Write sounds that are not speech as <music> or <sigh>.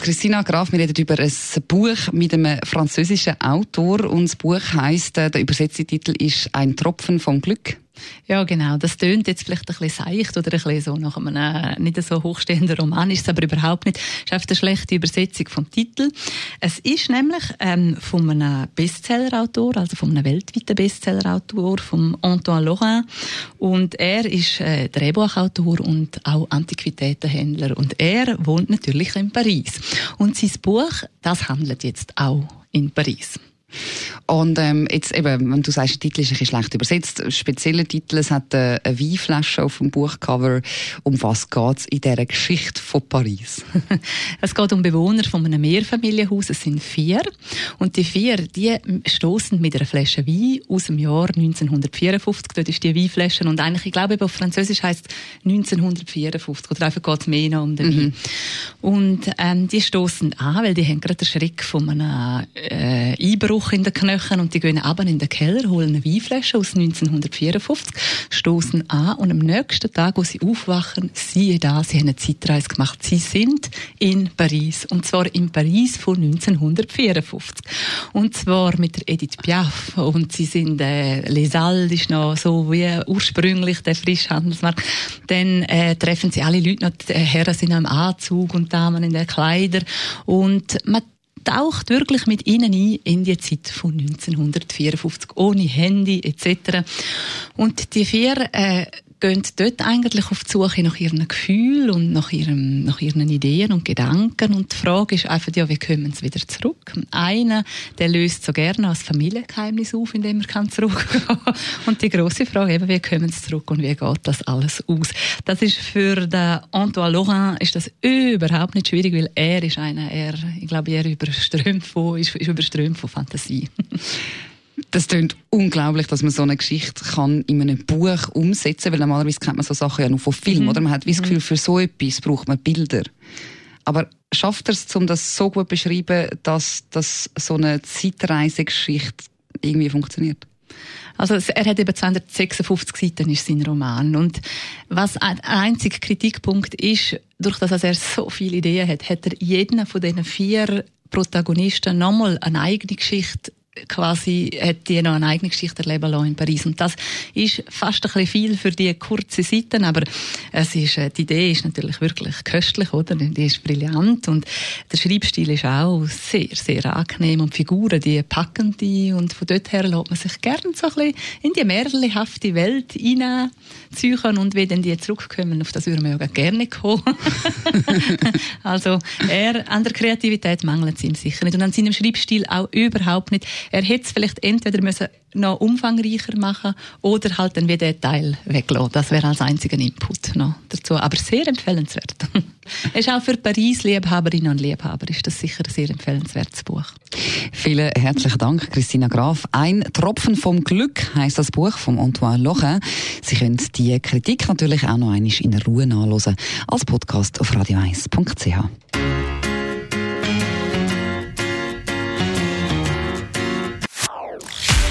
Christina Graf, wir reden über ein Buch mit einem französischen Autor und das Buch heisst, äh, der übersetzte Titel ist «Ein Tropfen von Glück». Ja, genau. Das tönt jetzt vielleicht ein bisschen seicht oder ein bisschen so nach einem äh, nicht so hochstehenden Roman, ist es aber überhaupt nicht. Es ist einfach eine schlechte Übersetzung vom Titel. Es ist nämlich ähm, von einem Bestsellerautor, also von einem weltweiten Bestsellerautor, von Antoine Laurent. Und er ist äh, Drehbuchautor und auch Antiquitätenhändler. Und er wohnt natürlich in Paris. Und sein Buch, das handelt jetzt auch in Paris. Und ähm, jetzt eben, wenn du sagst, der Titel ist ein bisschen schlecht übersetzt, spezieller Titel, es hat eine, eine Weinflasche auf dem Buchcover. Um was geht es in dieser Geschichte von Paris? <laughs> es geht um Bewohner von einem Mehrfamilienhaus, es sind vier. Und die vier, die stoßen mit einer Flasche Wein aus dem Jahr 1954. Dort ist die Weinflasche und eigentlich, ich glaube, auf Französisch heißt es 1954 oder einfach geht es mehr noch um den mhm. Wein. Und ähm, die stoßen an, weil die haben gerade den Schreck von einem äh, Einbruch Loch in den Knöcheln und die gehen aber in den Keller, holen eine Weinflasche aus 1954, stoßen an und am nächsten Tag, wo sie aufwachen, siehe da, sie haben eine Zeitreise gemacht. Sie sind in Paris und zwar in Paris von 1954 und zwar mit der Edith Piaf und sie sind äh, Les Halles ist noch so wie ursprünglich der Frischhandelsmarkt. Dann äh, treffen sie alle Leute noch, die Herren sind im Anzug und Damen in den Kleider und man taucht wirklich mit ihnen ein in die Zeit von 1954, ohne Handy etc. Und die vier äh, gehen dort eigentlich auf die Suche nach ihren Gefühlen und nach, ihrem, nach ihren Ideen und Gedanken. Und die Frage ist einfach, ja, wie kommen sie wieder zurück? Einer, der löst so gerne als Familiengeheimnis auf, indem er kann zurückgehen. <laughs> Und die große Frage eben, wie kommen sie zurück und wie geht das alles aus? Das ist für den Antoine Laurent ist das überhaupt nicht schwierig, weil er ist einer, er, ich glaube, er überströmt von, ist, ist überströmt von Fantasie. <laughs> Das klingt unglaublich, dass man so eine Geschichte kann in einem Buch umsetzen kann, weil normalerweise kennt man so Sachen ja nur von Film, mhm. oder? Man hat das Gefühl, mhm. für so etwas braucht man Bilder. Aber schafft er es, um das so gut zu beschreiben, dass, dass so eine Zeitreisegeschichte irgendwie funktioniert? Also er hat eben 256 Seiten ist sein Roman und was ein einziger Kritikpunkt ist, durch das er so viele Ideen hat, hat er jeden von diesen vier Protagonisten nochmal eine eigene Geschichte quasi hat die noch eine eigene Geschichte erleben lassen in Paris. Und das ist fast ein bisschen viel für die kurze Seiten, aber es ist, äh, die Idee ist natürlich wirklich köstlich, oder? Die ist brillant und der Schreibstil ist auch sehr, sehr angenehm und die Figuren, die packen die und von dort her lässt man sich gerne so ein bisschen in die märchenhafte Welt hineinziehen und wie dann die zurückkommen, auf das würden wir ja gerne kommen. <laughs> also er, an der Kreativität mangelt es ihm sicher nicht und an seinem Schreibstil auch überhaupt nicht. Er hätte es vielleicht entweder müssen noch umfangreicher machen oder halt dann wieder Teil weglassen. Das wäre als einziger Input noch dazu. Aber sehr empfehlenswert. <laughs> ist auch für Paris-Liebhaberinnen und Liebhaber ist das sicher ein sehr empfehlenswertes Buch. Vielen herzlichen Dank, Christina Graf. Ein Tropfen vom Glück heißt das Buch von Antoine Loche. Sie können die Kritik natürlich auch noch einmal in Ruhe nachlesen als Podcast auf radio1.ch.